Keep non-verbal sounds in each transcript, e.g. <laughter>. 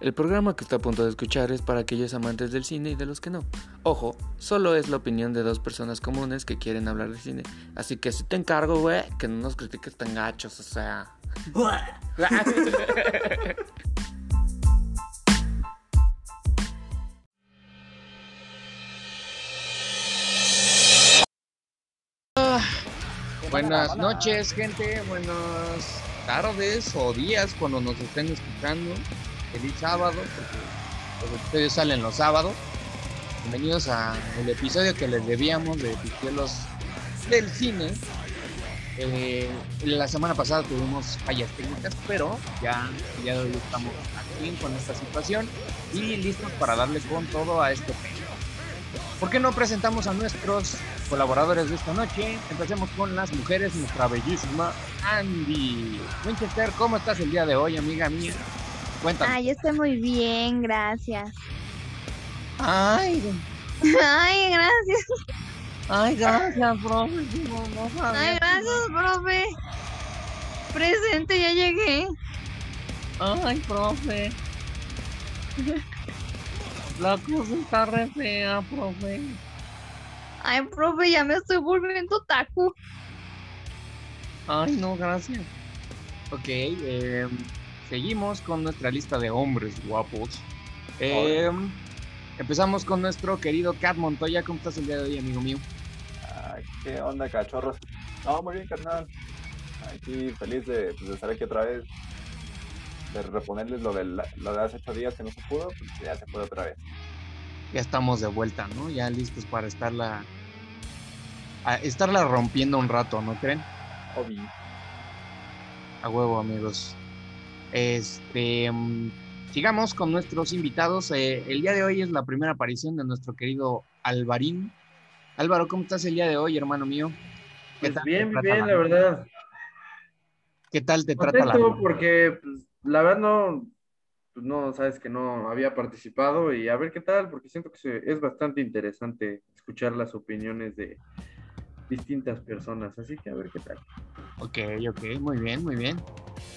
El programa que está a punto de escuchar es para aquellos amantes del cine y de los que no. Ojo, solo es la opinión de dos personas comunes que quieren hablar de cine. Así que si te encargo, güey, que no nos critiques tan gachos, o sea. <laughs> Buenas noches, gente. Buenas tardes o días cuando nos estén escuchando. Feliz sábado, porque los episodios salen los sábados. Bienvenidos al episodio que les debíamos de Piquelos del cine. Eh, la semana pasada tuvimos fallas técnicas, pero ya, ya hoy estamos aquí con esta situación y listos para darle con todo a este tema. ¿Por qué no presentamos a nuestros colaboradores de esta noche? Empecemos con las mujeres, nuestra bellísima Andy. Winchester, ¿cómo estás el día de hoy, amiga mía? Cuéntame. Ay, estoy muy bien, gracias. Ay, Ay, gracias. ay, gracias, profe. Ay, gracias, profe. Presente, ya llegué. Ay, profe. La cosa está re fea, profe. Ay, profe, ya me estoy volviendo taco. Ay, no, gracias. Ok, eh, seguimos con nuestra lista de hombres guapos. Eh, empezamos con nuestro querido Cat Montoya. ¿Cómo estás el día de hoy, amigo mío? Ay, ¿Qué onda, cachorros? No, muy bien, carnal. Aquí feliz de, pues, de estar aquí otra vez. De reponerles lo de, la- lo de hace ocho días que no se pudo, pues ya se puede otra vez. Ya estamos de vuelta, ¿no? Ya listos para estarla, a estarla rompiendo un rato, ¿no creen? Obi. A huevo, amigos. Este, mm, sigamos con nuestros invitados. Eh, el día de hoy es la primera aparición de nuestro querido Alvarín. Álvaro, ¿cómo estás el día de hoy, hermano mío? Pues tal bien, te trata bien, la verdad. ¿Qué tal te trata la porque pues, la verdad no, pues, no, sabes que no había participado y a ver qué tal, porque siento que es bastante interesante escuchar las opiniones de distintas personas, así que a ver qué tal. Ok, ok, muy bien, muy bien.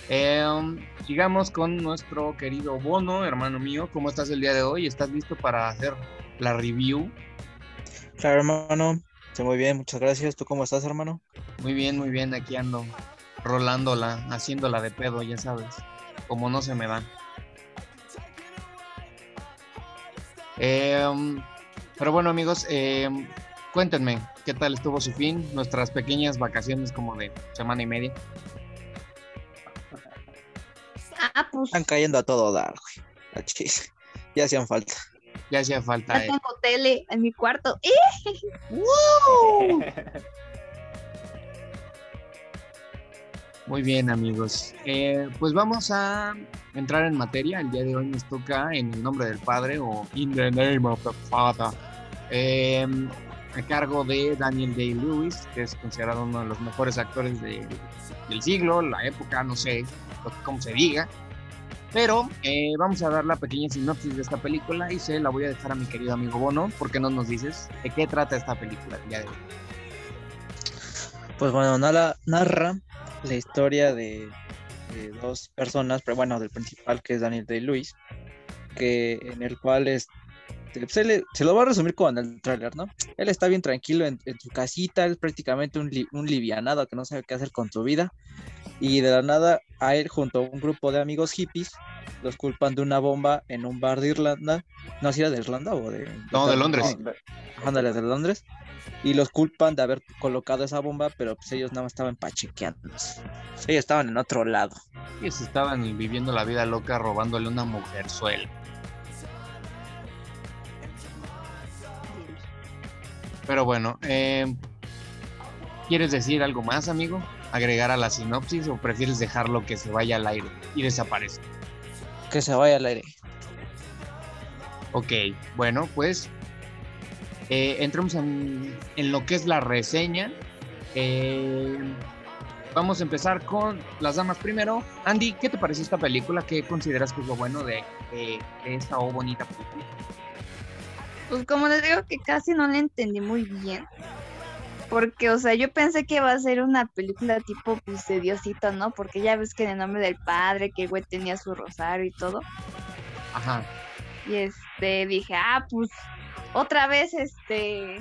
Eh, um, sigamos con nuestro querido Bono, hermano mío. ¿Cómo estás el día de hoy? ¿Estás listo para hacer la review? Claro, hermano. Estoy muy bien, muchas gracias. ¿Tú cómo estás, hermano? Muy bien, muy bien, aquí ando rolándola, haciéndola de pedo, ya sabes, como no se me da. Eh, um, pero bueno, amigos, eh, cuéntenme, ¿qué tal estuvo su fin? Nuestras pequeñas vacaciones como de semana y media. Ah, pues Están cayendo a todo dar, güey. Ya hacían falta. Ya hacía ya falta. eh. tengo tele en mi cuarto. <laughs> Muy bien, amigos. Eh, pues vamos a entrar en materia. El día de hoy nos toca en el nombre del Padre o In the Name of the Father. Eh, a cargo de Daniel Day-Lewis, que es considerado uno de los mejores actores de- del siglo, la época, no sé cómo se diga. Pero eh, vamos a dar la pequeña sinopsis de esta película y se la voy a dejar a mi querido amigo Bono. ¿Por qué no nos dices de qué trata esta película de? Pues bueno, nala- narra la historia de, de dos personas, pero bueno, del principal que es Daniel Day-Lewis, que en el cual es, se, le- se lo va a resumir con el tráiler, ¿no? Él está bien tranquilo en, en su casita, es prácticamente un, li- un livianado que no sabe qué hacer con su vida, y de la nada a él junto a un grupo de amigos hippies los culpan de una bomba en un bar de Irlanda, no si era de Irlanda o de... No, de Londres. No, de- ándale, de Londres, y los culpan de haber colocado esa bomba, pero pues ellos nada más estaban pachequeándose. Ellos estaban en otro lado. Ellos estaban viviendo la vida loca robándole una mujerzuela. Pero bueno, eh, ¿quieres decir algo más, amigo? ¿Agregar a la sinopsis o prefieres dejarlo que se vaya al aire y desaparezca? Que se vaya al aire. Ok, bueno, pues eh, entremos en, en lo que es la reseña. Eh, vamos a empezar con las damas primero. Andy, ¿qué te pareció esta película? ¿Qué consideras que es lo bueno de, de- de esta o bonita película? Pues como les digo que casi no le entendí muy bien. Porque, o sea, yo pensé que iba a ser una película tipo pues de Diosito, ¿no? Porque ya ves que en el nombre del padre, que el güey tenía su rosario y todo. Ajá. Y este dije, ah, pues otra vez este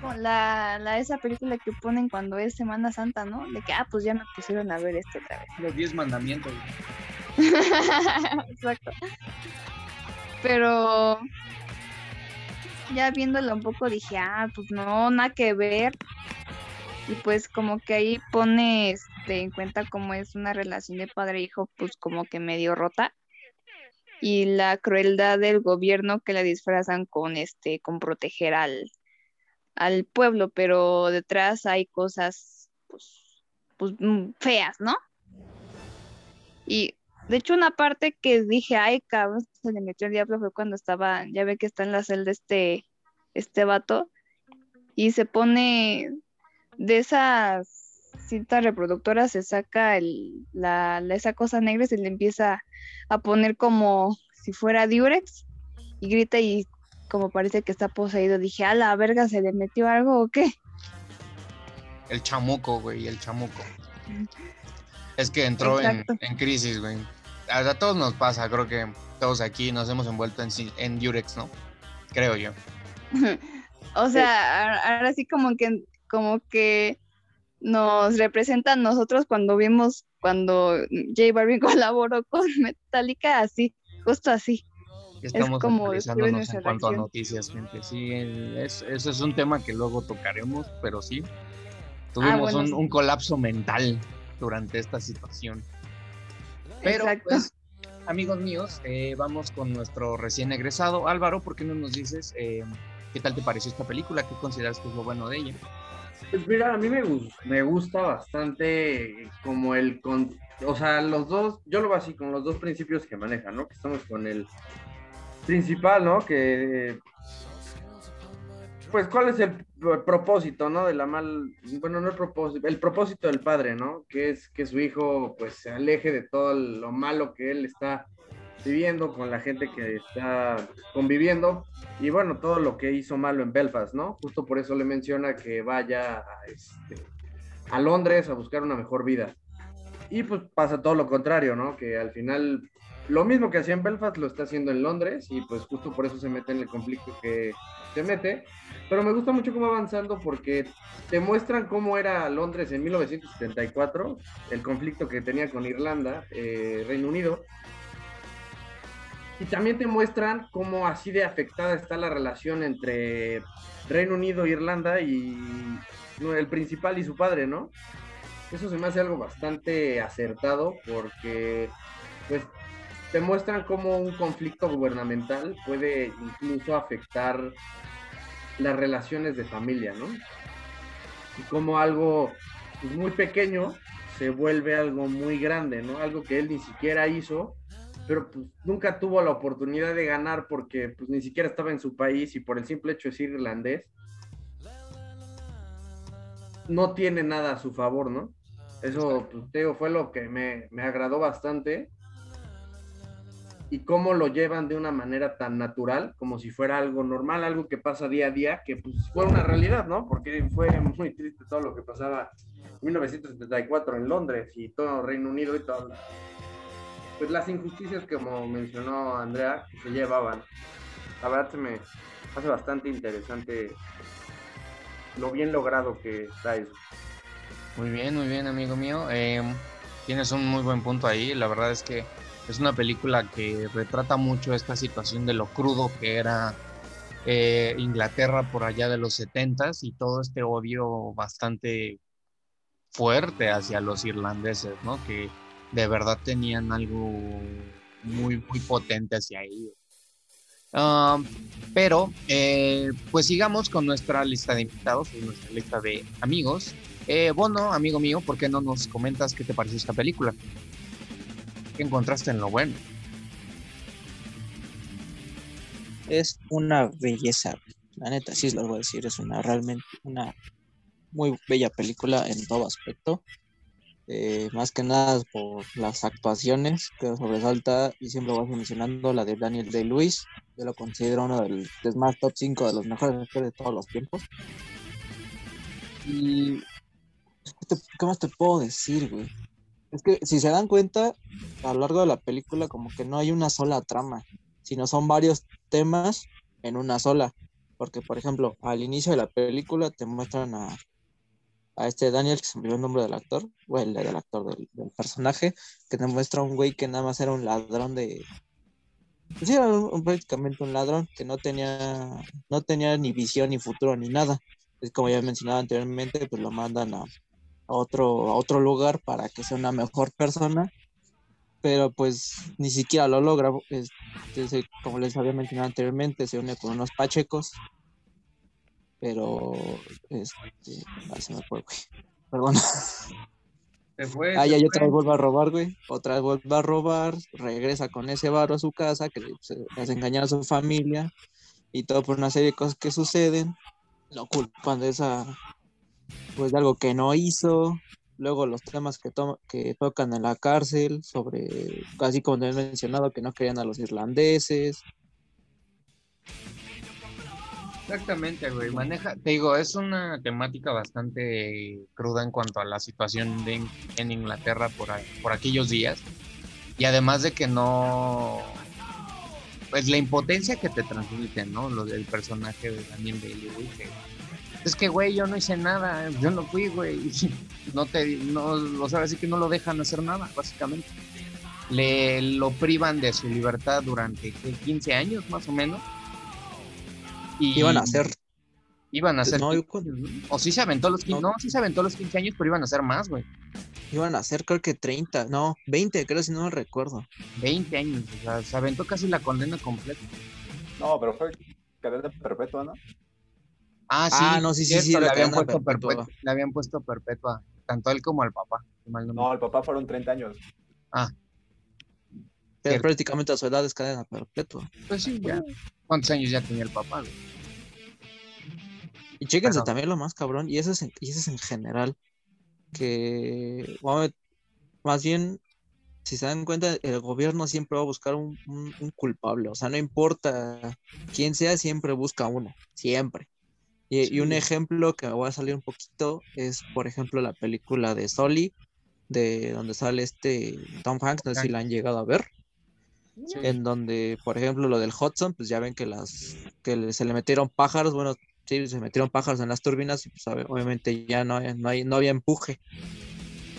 con la, la esa película que ponen cuando es Semana Santa, ¿no? De que ah, pues ya me pusieron a ver esto otra vez. Los 10 mandamientos. <laughs> Exacto. Pero ya viéndolo un poco dije, ah, pues no, nada que ver. Y pues como que ahí pone este, en cuenta cómo es una relación de padre-hijo, pues como que medio rota. Y la crueldad del gobierno que la disfrazan con este, con proteger al, al pueblo, pero detrás hay cosas pues, pues mm, feas, ¿no? Y de hecho, una parte que dije, ay, cabrón, se le metió el diablo fue cuando estaba, ya ve que está en la celda este, este vato, y se pone de esas cintas reproductoras, se saca el, la, la- esa cosa negra y se le empieza a poner como si fuera Durex, y grita y como parece que está poseído. Dije, a la verga, ¿se le metió algo o qué? El chamuco, güey, el chamuco. Es que entró en, en crisis, güey. A, a todos nos pasa, creo que todos aquí nos hemos envuelto en, en Durex, ¿no? Creo yo. <laughs> O sea, ahora sí como que, como que nos representan nosotros cuando vimos cuando J Balvin <laughs> colaboró con Metallica, así, justo así. Estamos como actualizándonos en cuanto a noticias, gente. Sí, es- eso es un tema que luego tocaremos, pero sí. Tuvimos Ah, bueno, un, sí. un colapso mental durante esta situación. Pero, Exacto. pues, amigos míos, eh, vamos con nuestro recién egresado. Álvaro, ¿por qué no nos dices eh, qué tal te pareció esta película? ¿Qué consideras que es lo bueno de ella? Pues mira, a mí me, gus- me gusta bastante como el, con, o sea, los dos, yo lo veo así, con los dos principios que manejan, ¿no? Que estamos con el principal, ¿no? Que, pues, ¿cuál es el propósito, ¿no? De la mal, bueno, no el propósito, el propósito del padre, ¿no? Que es que su hijo, pues, se aleje de todo lo malo que él está viviendo con la gente que está conviviendo y bueno, todo lo que hizo malo en Belfast, ¿no? Justo por eso le menciona que vaya a, este, a Londres a buscar una mejor vida. Y pues pasa todo lo contrario, ¿no? Que al final lo mismo que hacía en Belfast lo está haciendo en Londres y pues justo por eso se mete en el conflicto que se mete. Pero me gusta mucho cómo va avanzando porque te muestran cómo era Londres en 1974, el conflicto que tenía con Irlanda, eh, Reino Unido. Y también te muestran cómo así de afectada está la relación entre Reino Unido, Irlanda y el principal y su padre, ¿no? Eso se me hace algo bastante acertado porque pues te muestran cómo un conflicto gubernamental puede incluso afectar las relaciones de familia, ¿no? Y cómo algo pues, muy pequeño se vuelve algo muy grande, ¿no? Algo que él ni siquiera hizo, pero pues nunca tuvo la oportunidad de ganar porque pues ni siquiera estaba en su país y por el simple hecho de ser irlandés, no tiene nada a su favor, ¿no? Eso, pues, te digo, fue lo que me, me agradó bastante. Y cómo lo llevan de una manera tan natural, como si fuera algo normal, algo que pasa día a día, que pues fue una realidad, ¿no? Porque fue muy triste todo lo que pasaba en 1974 en Londres y todo Reino Unido y todo. Pues las injusticias, como mencionó Andrea, que se llevaban. La verdad se me hace bastante interesante lo bien logrado que está eso. Muy bien, muy bien, amigo mío. Eh, tienes un muy buen punto ahí. La verdad es que es una película que retrata mucho esta situación de lo crudo que era eh, Inglaterra por allá de los 70s y todo este odio bastante fuerte hacia los irlandeses, ¿no? Que de verdad tenían algo muy, muy potente hacia ellos. Um, pero, eh, pues sigamos con nuestra lista de invitados, nuestra lista de amigos. Eh, Bono, amigo mío, ¿por qué no nos comentas qué te pareció esta película? ¿Qué encontraste en lo bueno? Es una belleza. La neta, sí lo voy a decir. Es una realmente una muy bella película en todo aspecto. Eh, más que nada por las actuaciones que sobresalta y siempre voy mencionando la de Daniel Day-Lewis. Yo lo considero uno del es más top 5 de los mejores de todos los tiempos. Y ¿qué, qué más te puedo decir, güey? Es que si se dan cuenta, a lo largo de la película como que no hay una sola trama. sino son varios temas en una sola. Porque, por ejemplo, al inicio de la película te muestran a, a este Daniel, que se me el nombre del actor, o el del actor del, personaje, que te muestra un güey que nada más era un ladrón de. Pues era un- prácticamente un ladrón que no tenía, no tenía ni visión, ni futuro, ni nada. Es como ya mencionaba anteriormente, pues lo mandan a, a otro, a otro lugar para que sea una mejor persona, pero pues ni siquiera lo logra. Este, como les había mencionado anteriormente, se une con unos pachecos, pero este, ah, se me fue, güey. Perdón. Se fue. Ah, se ya, fue. otra vez vuelve a robar, güey. Otra vez vuelve a robar, regresa con ese varo a su casa, que se- hace engañar a su familia, y todo por una serie de cosas que suceden. Lo culpan de esa, pues de algo que no hizo. Luego los temas que, to- que tocan en la cárcel, sobre, casi como te he mencionado, que no querían a los irlandeses. Exactamente, güey. Maneja, te digo, es una temática bastante cruda en cuanto a la situación de, en Inglaterra por, por aquellos días. Y además de que no. Pues la impotencia que te transmiten, ¿no? Lo del personaje de Daniel Day-Lewis. que, Es que, güey, yo no hice nada. Yo no fui, güey. <laughs> No te. No, o sea, así que no lo dejan hacer nada, básicamente. Le lo privan de su libertad durante ¿qué? 15 años, más o menos. Y Iban a hacer, Iban a ser. No, yo 15 con- años, ¿no? O sí se aventó los 15. No. No, sí se aventó los 15 años, pero iban a ser más, güey. iban a hacer creo que 30, no, 20, creo si no me recuerdo. 20 años. O sea, se aventó casi la condena completa. No, pero fue cadena perpetua, ¿no? Ah, sí. Ah, no, sí, sí, sí, le habían puesto perpetua. perpetua. Le habían puesto perpetua. Tanto él como al papá. mal no me- el papá fueron 30 años. Ah, Pero prácticamente a su edad es cadena perpetua. pues sí, ya. ¿Cuántos años ya tenía el papá, güey? Y chéquense también lo más cabrón, y eso es en, y eso es en general, que bueno, más bien, si se dan cuenta, el gobierno siempre va a buscar un, un- un culpable, o sea, no importa quién sea, siempre busca uno, siempre. Y, y un ejemplo que me voy a salir un poquito es, por ejemplo, la película de Sully, de donde sale este Tom Hanks, no sé si la han llegado a ver Sí. en donde, por ejemplo, lo del Hudson, pues ya ven que las que se le metieron pájaros, bueno, sí, se metieron pájaros en las turbinas y pues ob- obviamente ya no, hay- no, hay, no había empuje.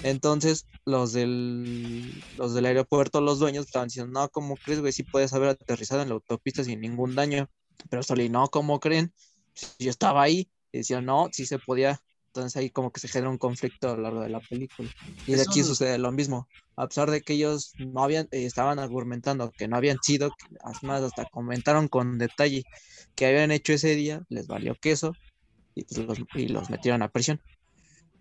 Entonces, los del los del aeropuerto, los dueños estaban diciendo, no, ¿cómo crees, güey? Sí puedes haber aterrizado en la autopista sin ningún daño. Pero Soli, no, ¿cómo creen? Yo estaba ahí y decían, no, sí se podía. Entonces ahí como que se genera un conflicto a lo largo de la película. Y de aquí sucede lo mismo a pesar de que ellos no habían, eh, estaban argumentando que no habían sido, además hasta comentaron con detalle que habían hecho ese día, les valió queso y, pues, los, y los metieron a prisión.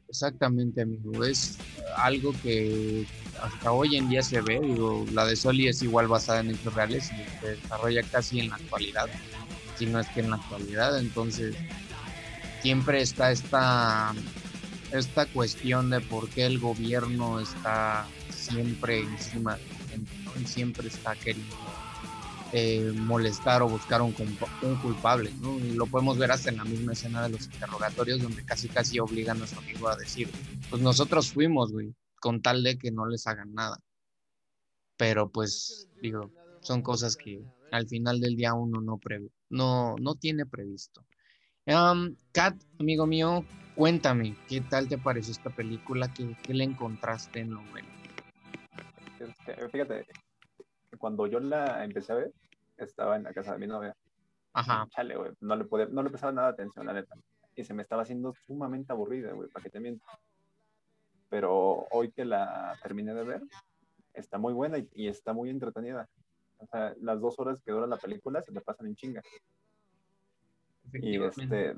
Exactamente, amigo. Es algo que hasta hoy en día se ve. Digo, la de Soli es igual basada en hechos reales y se desarrolla casi en la actualidad, si no es que en la actualidad. Entonces, siempre está esta, esta cuestión de por qué el gobierno está siempre encima. Y siempre está queriendo eh, molestar o buscar un, culpa- un culpable, ¿no? Y lo podemos ver hasta en la misma escena de los interrogatorios, donde casi casi obligan a su amigo a decir, pues nosotros fuimos, güey, con tal de que no les hagan nada. Pero pues, digo, son cosas que al final del día uno no, previ- no, no tiene previsto. Um, Kat, amigo mío, cuéntame, ¿qué tal te pareció esta película? ¿Qué, qué le encontraste en lo bueno? Este, fíjate, cuando yo la empecé a ver, estaba en la casa de mi novia. Ajá, Chale, güey. No le, podía, no le prestaba nada de atención, la neta. Y se me estaba haciendo sumamente aburrida, güey, para que te miento. Pero hoy que la terminé de ver, está muy buena y, y está muy entretenida. O sea, las dos horas que dura la película se te pasan en chinga. Y este,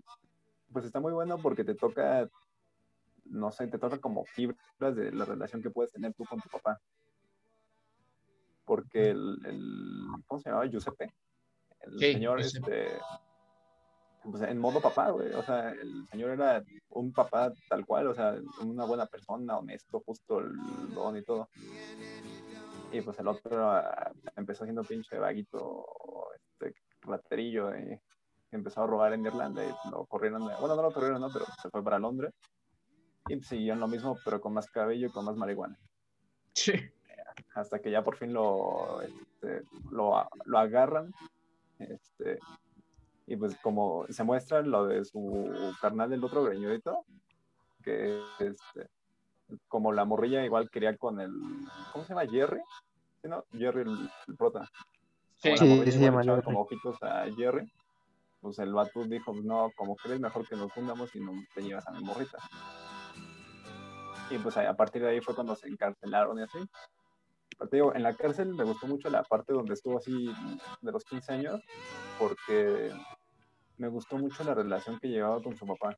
pues está muy bueno porque te toca, no sé, te toca como fibras de la relación que puedes tener tú con tu papá. Porque el, el ¿cómo se llamaba? Giuseppe. El Sí, señor, Giuseppe. este, pues en modo papá, güey. O sea, el señor era un papá tal cual, o sea, una buena persona, honesto, justo el don y todo. Y pues el otro ah, empezó siendo pinche vaguito, este, raterillo, y empezó a robar en Irlanda y lo corrieron, de- bueno, no lo corrieron, no, pero se fue para Londres. Y siguieron lo mismo, pero con más cabello y con más marihuana. Sí. Hasta que ya por fin lo, este, lo, lo agarran, este, y pues como se muestra lo de su carnal del otro greñudito, que este, como la morrilla igual quería con el, ¿cómo se llama? Jerry, ¿Sí, no? Jerry el, el prota. Sí. Como la Sí, morrilla se llama Jerry. como ojitos a Jerry, pues el vato dijo, no, como crees mejor que nos fundamos y no te llevas a mi morrita. Y pues a partir de ahí fue cuando se encarcelaron y así. Pero te digo, en la cárcel me gustó mucho la parte donde estuvo así de los 15 años, porque me gustó mucho la relación que llevaba con su papá.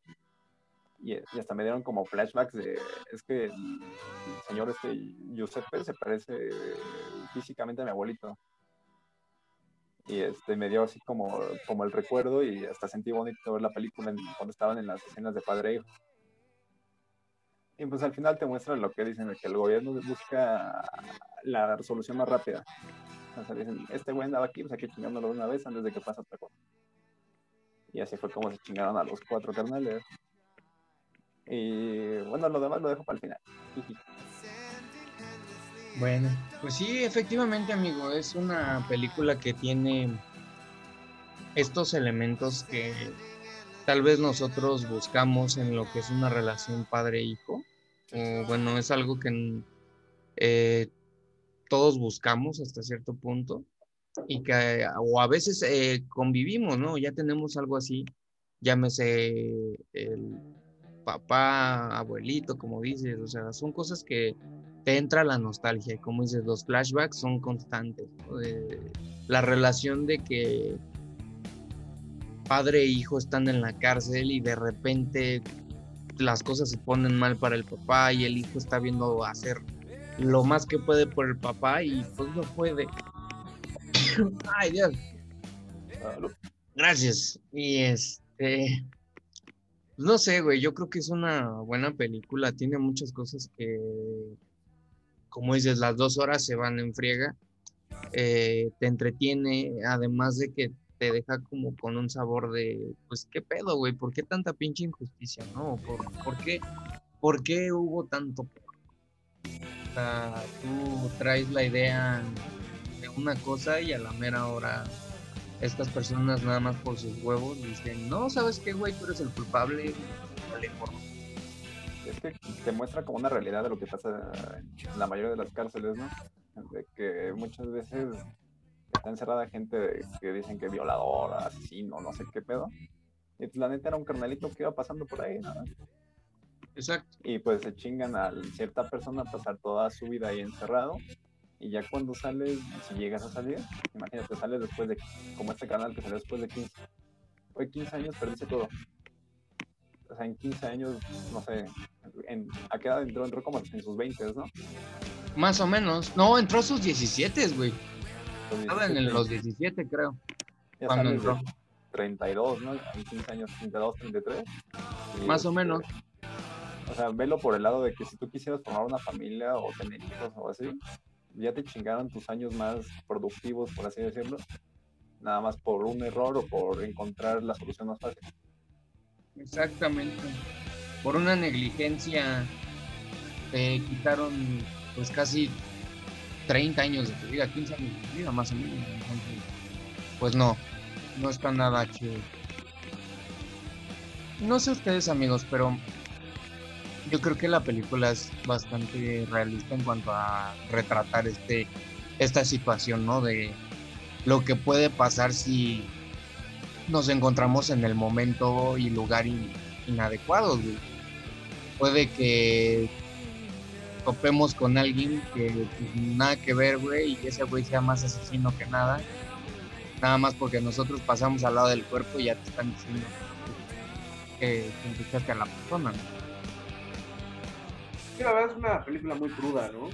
Y, y hasta me dieron como flashbacks de, es que el, el señor este Giuseppe se parece físicamente a mi abuelito. Y este me dio así como, como el recuerdo y hasta sentí bonito ver la película en- cuando estaban en las escenas de padre e hijo. Y pues al final te muestran lo que dicen, que el gobierno busca la resolución más rápida. O sea, dicen, este güey andaba aquí, pues hay que chingándolo una vez antes de que pase otra cosa. Y así fue como se chingaron a los cuatro carnales. Y bueno, lo demás lo dejo para el final. Bueno, pues sí, efectivamente, amigo, es una película que tiene estos elementos que tal vez nosotros buscamos en lo que es una relación padre-hijo. O bueno, es algo que eh, todos buscamos hasta cierto punto y que o a veces eh, convivimos, ¿no? Ya tenemos algo así, llámese el papá, abuelito, como dices, o sea, son cosas que te entra la nostalgia y como dices, los flashbacks son constantes. ¿no? Eh, la relación de que padre e hijo están en la cárcel y de repente las cosas se ponen mal para el papá y el hijo está viendo hacer lo más que puede por el papá y pues no puede. <coughs> Ay, Dios. Gracias. Y este, no sé, güey, yo creo que es una buena película. Tiene muchas cosas que, como dices, las dos horas se van en friega. Eh, te entretiene, además de que te deja como con un sabor de, pues, ¿qué pedo, güey? ¿Por qué tanta pinche injusticia, no? ¿Por, por qué, por qué hubo tanto? O sea, tú traes la idea de una cosa y a la mera hora estas personas nada más por sus huevos dicen, no, ¿sabes qué, güey? Tú eres el culpable. Vale, por... Es que te muestra como una realidad de lo que pasa en la mayoría de las cárceles, ¿no? De que muchas veces está encerrada gente que dicen que violador, asesino, no sé qué pedo. Y pues la neta era un carnalito que iba pasando por ahí, ¿no? Exacto. Y pues se chingan a cierta persona a pasar toda su vida ahí encerrado. Y ya cuando sales, si llegas a salir, imagínate, sales después de, como este canal que salió después de 15. Fue 15 años, perdiste todo. O sea, en 15 años, no sé, en, ¿a qué edad entró? Entró como en sus 20, ¿no? Más o menos. No, entró a sus 17, güey. Estaba en 17, los 17, creo. ya cuando entró. 32, ¿no? En 15 años, 32, 33. y, Más o este, menos. O sea, velo por el lado de que si tú quisieras formar una familia o tener hijos o así, ya te chingaron tus años más productivos, por así decirlo, nada más por un error o por encontrar la solución más fácil. Exactamente. Por una negligencia te quitaron pues casi 30 años de tu vida, 15 años de tu vida más o menos. Entonces, pues no, no está nada chido. No sé ustedes amigos, pero yo creo que la película es bastante realista en cuanto a retratar este esta situación, ¿no? De lo que puede pasar si nos encontramos en el momento y lugar in- inadecuados, güey. Puede que topemos con alguien que pues, nada que ver, güey, y ese güey sea más asesino que nada. Nada más porque nosotros pasamos al lado del cuerpo y ya te están diciendo que que a la persona, ¿no? La verdad es una película muy cruda, ¿no?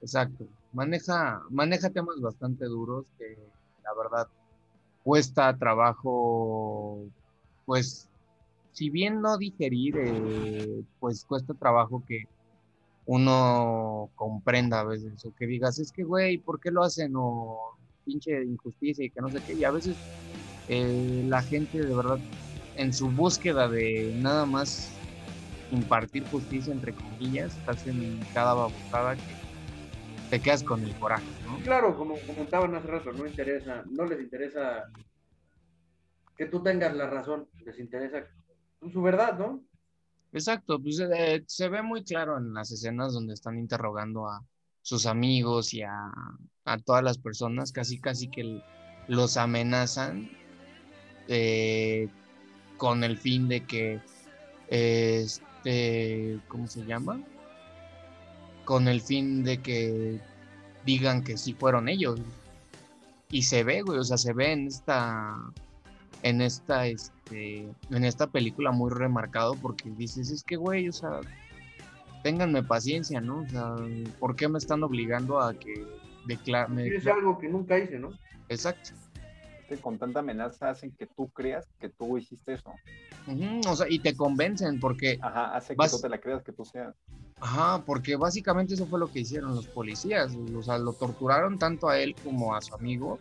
Exacto. Maneja, maneja temas bastante duros que la verdad cuesta trabajo, pues, si bien no digerir, eh, pues cuesta trabajo que uno comprenda a veces, o que digas, es que, güey, ¿por qué lo hacen? O pinche injusticia y que no sé qué. Y a veces eh, la gente de verdad, en su búsqueda de nada más impartir justicia, entre comillas, hacen cada babosada que te quedas con el coraje, ¿no? Claro, como comentaban hace rato, no interesa, no les interesa que tú tengas la razón, les interesa su verdad, ¿no? Exacto, pues eh, se ve muy claro en las escenas donde están interrogando a sus amigos y a, a todas las personas, casi casi que los amenazan eh, con el fin de que, este, ¿cómo se llama? Con el fin de que digan que sí fueron ellos. Y se ve, güey, o sea, se ve en esta, en esta, este, en esta película muy remarcado porque dices, es que, güey, o sea, ténganme paciencia, ¿no? O sea, ¿por qué me están obligando a que declare? Es algo que nunca hice, ¿no? Exacto. que con tanta amenaza hacen que tú creas que tú hiciste eso. O sea, y te convencen porque, Ajá, hace que Vas- tú te la creas que tú seas. ajá, porque básicamente eso fue lo que hicieron los policías. O sea, lo torturaron tanto a él como a su amigo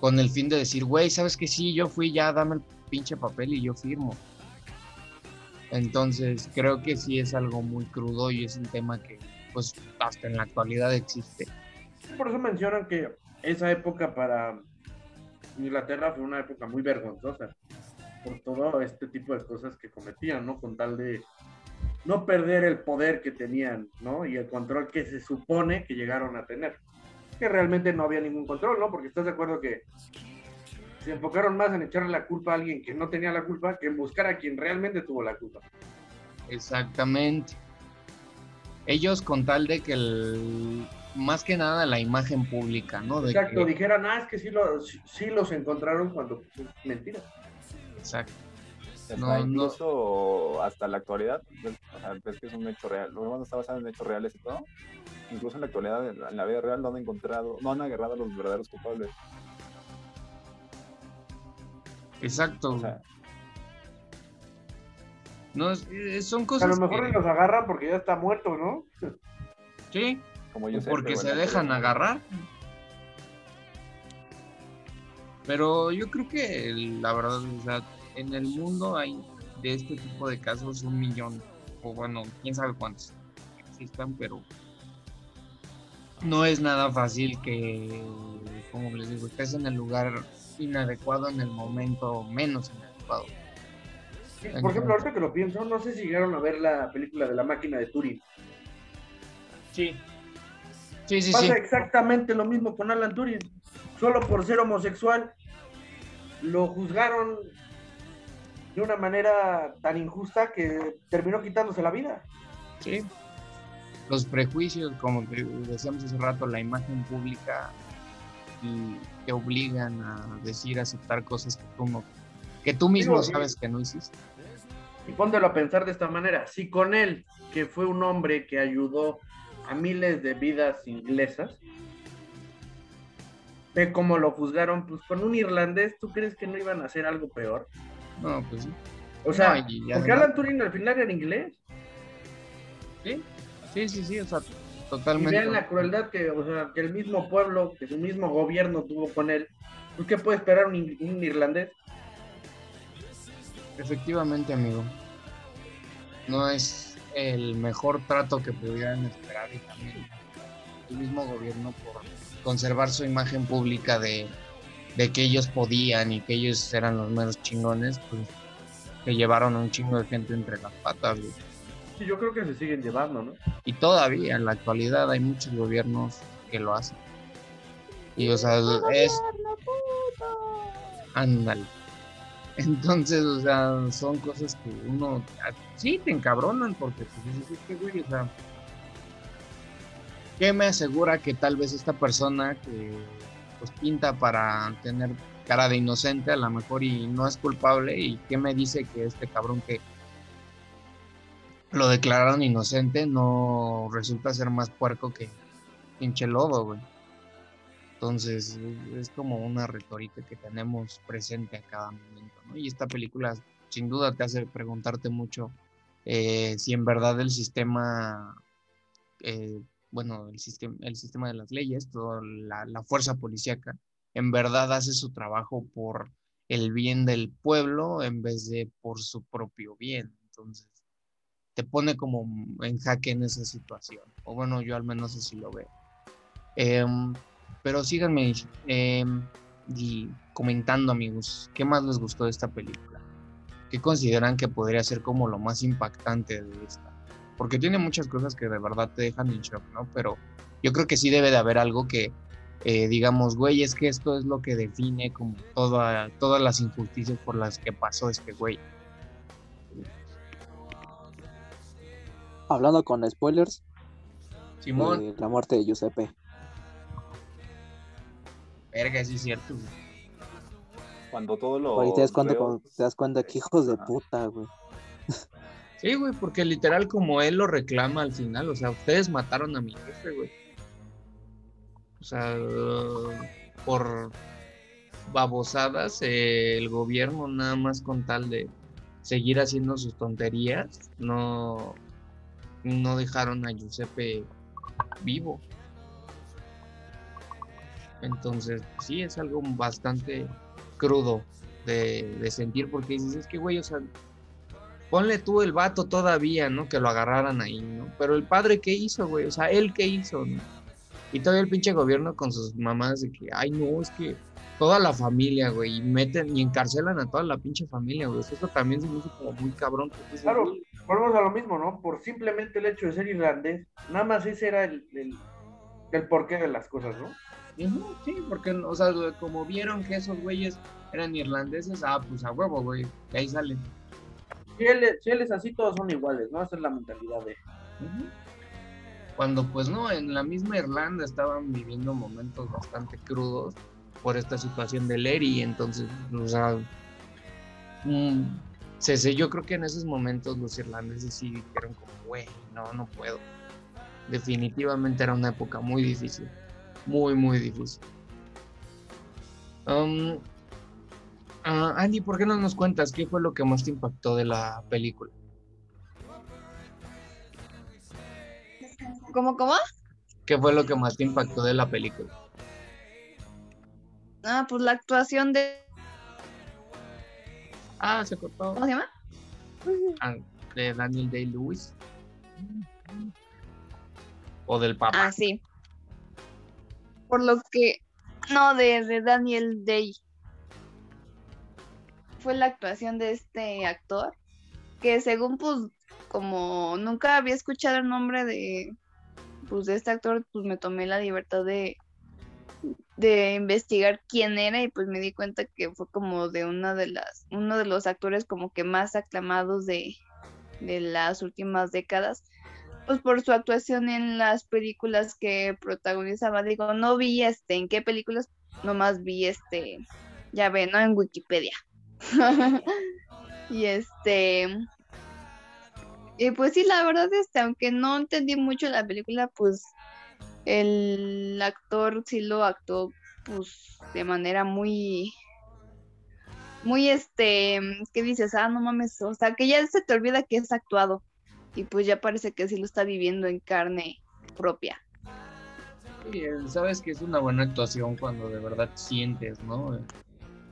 con el fin de decir, güey, ¿sabes que Sí, yo fui ya, dame el pinche papel y yo firmo. Entonces, creo que sí es algo muy crudo y es un tema que, pues, hasta en la actualidad existe. Por eso mencionan que esa época para Inglaterra fue una época muy vergonzosa por todo este tipo de cosas que cometían, ¿no? Con tal de no perder el poder que tenían, ¿no? Y el control que se supone que llegaron a tener. Que realmente no había ningún control, ¿no? Porque estás de acuerdo que se enfocaron más en echarle la culpa a alguien que no tenía la culpa que en buscar a quien realmente tuvo la culpa. Exactamente. Ellos con tal de que el, más que nada la imagen pública, ¿no? De Exacto, que- dijeran, ah, es que sí, lo- sí- sí los encontraron cuando pues, es mentira. Exacto. Está No, no. incluso hasta la actualidad, ves- o sea, ves que es un hecho real. Lo demás está basado en hechos reales y todo. Incluso en la actualidad, en la- en la vida real, no han encontrado, no han agarrado a los verdaderos culpables. Exacto. O sea, no, es- es- son A cosas lo mejor que- los agarran porque ya está muerto, ¿no? sí, como yo sé. porque se bueno, dejan pero- agarrar. Pero yo creo que la verdad, o sea, en el mundo hay de este tipo de casos un millón, o bueno, quién sabe cuántos existan, pero no es nada fácil que, como les digo, estés en el lugar inadecuado en el momento menos inadecuado. Sí, Por ejemplo, ahorita que lo pienso, no sé si llegaron a ver la película de la máquina de Turing. Sí. Sí, sí, Pasa sí. exactamente lo mismo con Alan Turing. Solo por ser homosexual, lo juzgaron de una manera tan injusta que terminó quitándose la vida. Sí. Los prejuicios, como decíamos hace rato, la imagen pública y te obligan a decir, aceptar cosas que tú no, que tú mismo sí. sabes que no hiciste. Y póntelo a pensar de esta manera. Si con él, que fue un hombre que ayudó a miles de vidas inglesas, ve cómo lo juzgaron, pues con un irlandés, ¿tú crees que no iban a hacer algo peor? No, pues sí. O sea, No, y- y porque Alan Turing al final era inglés. Sí, sí, sí, sí, o sea, Y totalmente. vean la crueldad que, o sea, que el mismo pueblo, que su mismo gobierno tuvo con él. Pues, ¿qué puede esperar un, un irlandés? Efectivamente, amigo. No es el mejor trato que pudieran esperar y también el mismo gobierno por conservar su imagen pública de, de que ellos podían y que ellos eran los menos chingones, pues que llevaron a un chingo de gente entre las patas, güey. Sí, yo creo que se siguen llevando, ¿no? Y todavía en la actualidad hay muchos gobiernos que lo hacen. Y o sea, es... Ándale. Entonces, o sea, son cosas que uno ah, sí te encabronan porque pues dices, "Es que, güey, o sea, ¿qué me asegura que tal vez esta persona que pues pinta para tener cara de inocente a lo mejor y no es culpable y qué me dice que este cabrón que lo declararon inocente no resulta ser más puerco que pinche lobo, güey. Entonces, es- como una retórica que tenemos presente a cada momento, ¿no? Y esta película sin duda te hace preguntarte mucho eh, si en verdad el sistema, eh, bueno, el sistema, el sistema de las leyes, toda la, la fuerza policíaca, en verdad hace su trabajo por el bien del pueblo en vez de por su propio bien. Entonces, te pone como en jaque en esa situación. O bueno, yo al menos así lo veo. Em, pero síganme em, y comentando, amigos, ¿qué más les gustó de esta película? ¿Qué consideran que podría ser como lo más impactante de esta? Porque tiene muchas cosas que de verdad te dejan en shock, ¿no? Pero yo creo que sí debe de haber algo que, eh, digamos, güey, es que esto es lo que define como toda, todas las injusticias por las que pasó este güey. Hablando con spoilers, Simón, eh, la muerte de Giuseppe. verga, sí es cierto. güey. Cuando todo lo. Ahí te das cuenta, veo, cuando te das cuenta que hijos de Ajá. puta, güey. <laughs> Sí, güey, porque literal como él lo reclama al final, o sea, ustedes mataron a mi jefe, güey. O sea, por babosadas, el gobierno nada más con tal de seguir haciendo sus tonterías, no, no dejaron a Giuseppe vivo. Entonces, sí, es algo bastante crudo de, de sentir porque dices, es que, güey, o sea, ponle tú el vato todavía, ¿no? Que lo agarraran ahí, ¿no? Pero el padre, ¿qué hizo, güey? O sea, él, ¿qué hizo? no? Y todavía el pinche gobierno con sus mamás de que, ay, no, es que toda la familia, güey, y meten y encarcelan a toda la pinche familia, güey. Eso también se me hizo como muy cabrón. Claro, volvemos a lo mismo, ¿no? Por simplemente el hecho de ser irlandés, nada más ese era el, el, el porqué de las cosas, ¿no? Sí, porque, o sea, como vieron que esos güeyes eran irlandeses, ah, pues a huevo, güey, de ahí salen. Si él, es- si él es así, todos son iguales, ¿no? Esa es la mentalidad de... Cuando pues no, en la misma Irlanda estaban viviendo momentos bastante crudos por esta situación del ERI, entonces, o sea, mm, yo creo que en esos momentos los irlandeses sí dijeron como, güey, no, no puedo. Definitivamente era una época muy difícil, muy, muy difícil. Um, ah, Andy, ¿por qué no nos cuentas qué fue lo que más te impactó de la película? ¿Cómo, cómo? ¿Qué fue lo que más te impactó de la película? Ah, pues la actuación de. Ah, se cortó. ¿Cómo se llama? Ah, de Daniel Day-Lewis. O del papá. Ah, sí. Por lo que. No, de, de Daniel Day. Fue la actuación de este actor. Que según, pues, como nunca había escuchado el nombre de. Pues de este actor, pues me tomé la libertad de. de investigar quién era y pues me di cuenta que fue como de una de las uno de los actores como que más aclamados de, de las últimas décadas pues por su actuación en las películas que protagonizaba. Digo, no vi este en qué películas, nomás vi este, ya ve, ¿no? En Wikipedia. <laughs> y este. Y pues sí, la verdad, este, aunque no entendí mucho la película, pues el actor sí lo actuó pues de manera muy muy este ¿qué dices? Ah, no mames, o sea, que ya se te olvida que es actuado y pues ya parece que sí lo está viviendo en carne propia. Sí, sabes que es una buena actuación cuando de verdad sientes, ¿no?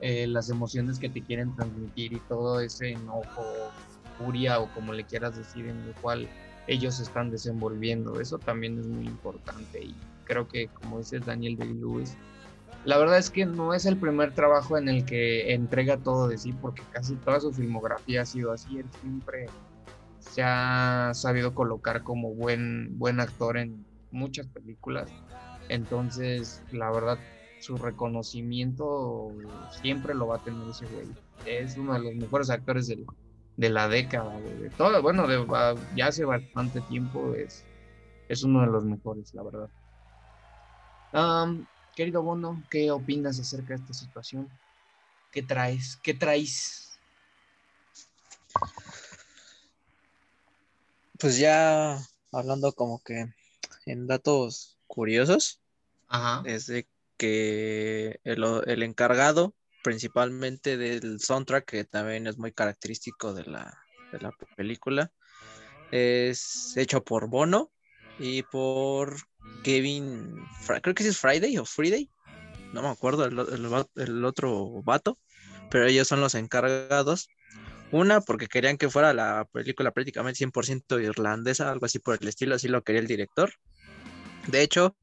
Eh, las emociones que te quieren transmitir y todo ese enojo, furia o como le quieras decir en el cual ellos están desenvolviendo. Eso también es muy importante y creo que como dices Daniel Day-Lewis, la verdad es que no es el primer trabajo en el que entrega todo de sí porque casi toda su filmografía ha sido así, él siempre se ha sabido colocar como buen, buen actor en muchas películas. Entonces, la verdad, su reconocimiento siempre lo va a tener ese güey. Es uno de los mejores actores del- de la década, güey, de todo, bueno, de, ya hace bastante tiempo es, es uno de los mejores, la verdad. Querido Bono, ¿qué opinas acerca de esta situación? ¿Qué traes? ¿Qué traes? Pues ya hablando como que en datos curiosos, Ajá. es de que el, el encargado principalmente del soundtrack, que también es muy característico de la, de la película, es hecho por Bono y por Kevin, creo que sí es Friday o Friday, no me acuerdo el, el el otro vato, pero ellos son los encargados. Una, porque querían que fuera la película prácticamente 100% irlandesa, algo así por el estilo, así lo quería el director. De hecho,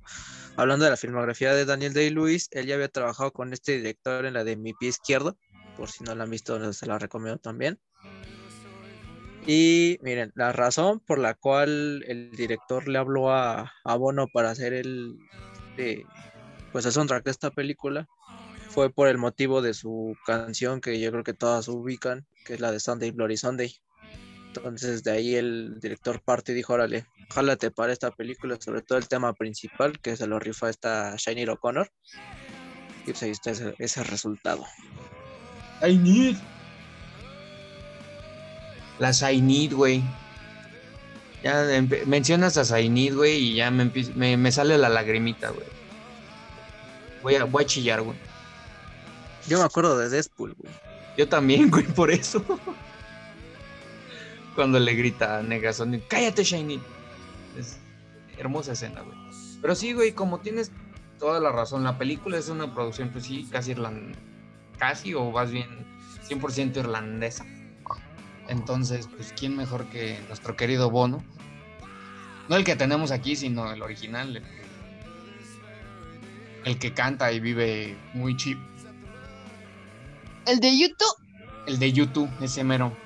hablando de la filmografía de Daniel Day-Lewis, él ya había trabajado con este director en la de Mi pie izquierdo, por si no la han visto, se la recomiendo también. Y miren, la razón por la cual el director le habló a, a Bono para hacer el, de, pues el soundtrack de esta película fue por el motivo de su canción que yo creo que todas ubican, que es la de Sunday Bloody Sunday. Entonces de ahí el director parte y dijo, órale, jálate para esta película, sobre todo el tema principal, que se lo rifa esta Shiny O'Connor. Y pues ahí está ese, ese resultado. I need. Las I need, güey. Ya mencionas a Zainid, güey, y ya me, me, me sale la lagrimita, güey. Voy a, voy a chillar, güey. Yo me acuerdo de Deadpool, güey. Yo también, güey, por eso. <laughs> Cuando le grita a Negasonic, cállate, Shiny. Es hermosa escena, güey. Pero sí, güey, como tienes toda la razón, la película es una producción, pues sí, casi irlandesa. Casi, o más bien 100% irlandesa. Entonces, pues, ¿quién mejor que nuestro querido Bono? No el que tenemos aquí, sino el original. El que, el que canta y vive muy cheap. El de YouTube. El de YouTube, ese mero.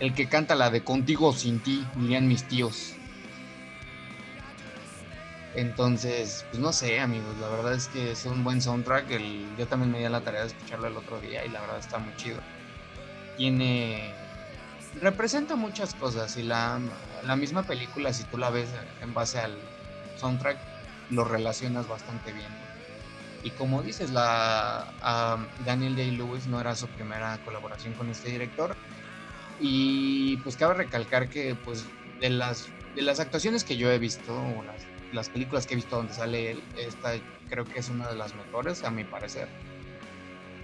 El que canta la de Contigo o sin ti, dirían mis tíos. Entonces, pues no sé, amigos, la verdad es que es un buen soundtrack. Yo también me di a la tarea de escucharlo el otro día y la verdad está muy chido. Tiene. representa muchas cosas y la, la misma película, si tú la ves en base al soundtrack, lo relacionas bastante bien. Y como dices, la ah, Daniel Day-Lewis no era su primera colaboración con este director. Y pues cabe recalcar que pues de las, de las actuaciones que yo he visto, o las, las películas que he visto donde sale él, esta creo que es una de las mejores, a mi parecer.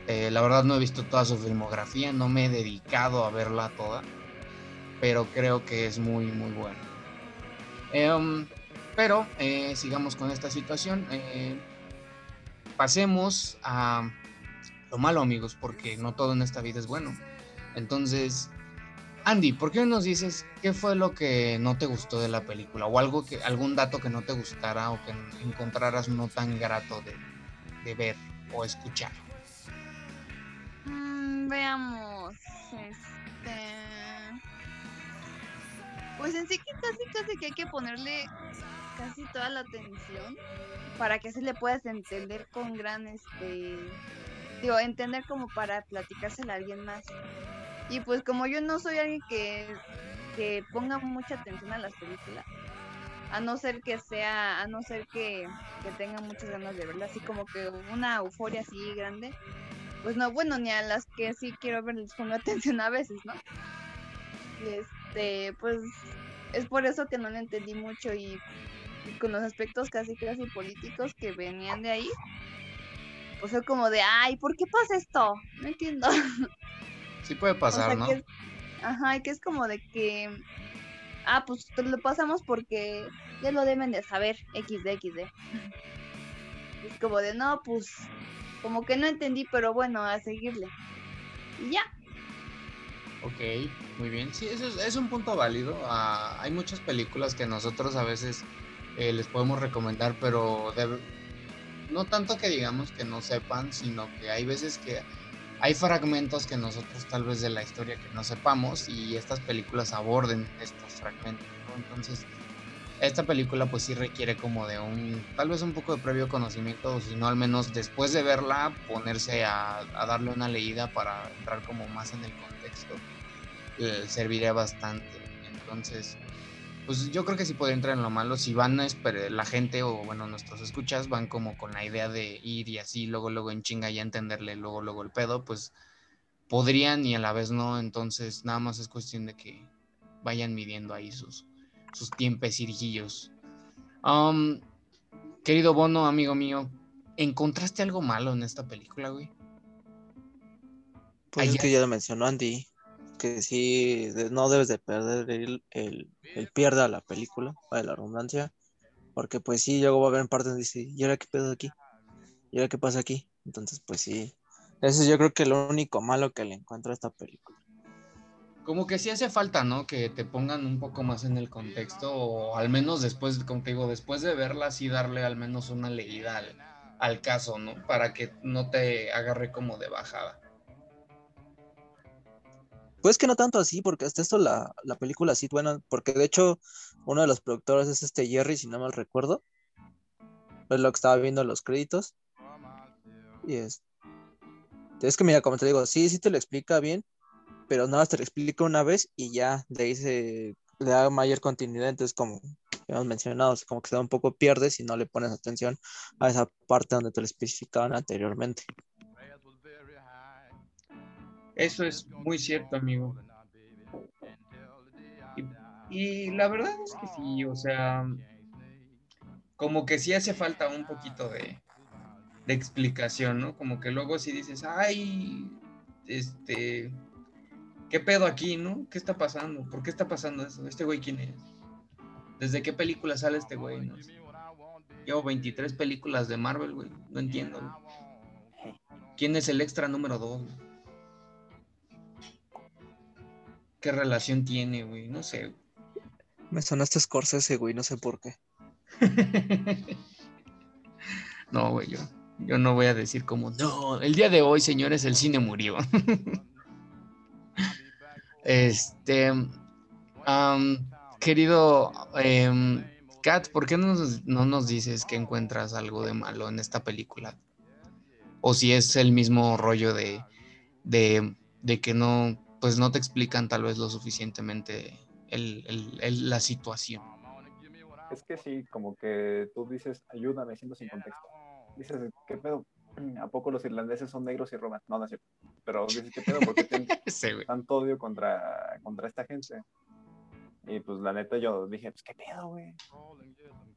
Eh, la verdad no he visto toda su filmografía, no me he dedicado a verla toda, pero creo que es muy, muy buena. Em, pero eh, sigamos con esta situación. eh, pasemos a lo malo, amigos, porque no todo en esta vida es bueno. Entonces, Andy, ¿por qué no nos dices qué fue lo que no te gustó de la película? O algo que, algún dato que no te gustara o que encontraras no tan grato de, ver o escuchar. Mm, veamos. Este. Pues en sí que casi casi que hay que ponerle casi toda la atención para que se le puedas entender con gran este digo, entender como para platicársela a alguien más. Y pues como yo no soy alguien que, que ponga mucha atención a las películas, a no ser que sea, a no ser que, que tenga muchas ganas de verla, así como que una euforia así grande, pues no, bueno, ni a las que sí quiero ver les pongo <laughs> atención a veces, ¿no? Y este, pues es por eso que no le entendí mucho y, y con los aspectos casi casi políticos que venían de ahí, pues fue como de, ay, ¿por qué pasa esto? No entiendo. <laughs> Sí puede O pasar, sea, ¿no? que es- ajá, y que es como de que, ah, pues te lo pasamos porque ya lo deben de saber, XD, XD. <laughs> Es como de, no, pues, como que no entendí, pero bueno, a seguirle. Y ya. Ok, muy bien. Sí, eso es, es un punto válido. Ah, hay muchas películas que nosotros a veces eh, les podemos recomendar, pero de- no tanto que digamos que no sepan, sino que hay veces que hay fragmentos que nosotros tal vez de la historia que no sepamos y estas películas aborden estos fragmentos, ¿no? Entonces, esta película pues sí requiere como de un, tal vez un poco de previo conocimiento, o si no al menos después de verla, ponerse a, darle una leída para entrar como más en el contexto, eh, serviría bastante. Entonces, pues yo creo que sí podría entrar en lo malo, si van a esper- la gente o bueno, nuestros escuchas van como con la idea de ir y así, luego, luego en chinga ya entenderle, luego, luego el pedo, pues podrían y a la vez no, entonces nada más es cuestión de que vayan midiendo ahí sus, sus tiempecillos. Um, querido Bono, amigo mío, ¿encontraste algo malo en esta película, güey? Pues Allá- es que ya lo mencionó Andy, que sí, no debes de perder el, el, el pierde a la película, de la redundancia, porque pues sí, luego va a haber partes donde dice, ¿y ahora qué pedo aquí? ¿Y ahora qué pasa aquí? Entonces, pues sí, eso yo creo que lo único malo que le encuentro a esta película. como que sí hace falta, ¿no? Que te pongan un poco más en el contexto, o al menos después, como te digo, después de verla, sí darle al menos una leída al, al caso, ¿no? Para que no te agarre como de bajada. Pues que no tanto así, porque hasta esto la, la película sí, bueno, porque de hecho uno de los productores es este Jerry, si no mal recuerdo. Es lo que estaba viendo en los créditos. Y es. Es que mira, como te digo, sí, sí te lo explica bien, pero nada más te lo explica una vez y ya de ahí le da mayor continuidad. Entonces, como hemos mencionado, como que se da un poco pierde si no le pones atención a esa parte donde te lo especificaban anteriormente. Eso es muy cierto, amigo. Y, la verdad es que sí, o sea, como que sí hace falta un poquito de, explicación, ¿no? Como que luego si dices, ay, este, ¿qué pedo aquí, no? ¿Qué está pasando? ¿Por qué está pasando eso? ¿Este güey quién es? ¿Desde qué película sale este güey? No sé. Llevo 23 películas de Marvel, güey. No entiendo. ¿Quién es el extra número 2? ¿Qué relación tiene, güey? No sé. Me sonaste Scorsese, güey, no sé por qué. <laughs> no, güey, yo, yo no voy a decir como, no, el día de hoy, señores, el cine murió. <laughs> este, querido em, Kat, ¿por qué no nos, no nos dices que encuentras algo de malo en esta película? O si es el mismo rollo de, de, de que no, pues no te explican tal vez lo suficientemente el- el- el- la situación. Es que sí, como que tú dices, ayúdame, siento sin contexto. Dices, ¿qué pedo? ¿A poco los irlandeses son negros y roban? No, no es cierto. Pero dices, ¿qué pedo? ¿Por qué tienen <laughs> Sí, tanto odio contra, contra esta gente? Y pues la neta yo dije, pues qué pedo, güey.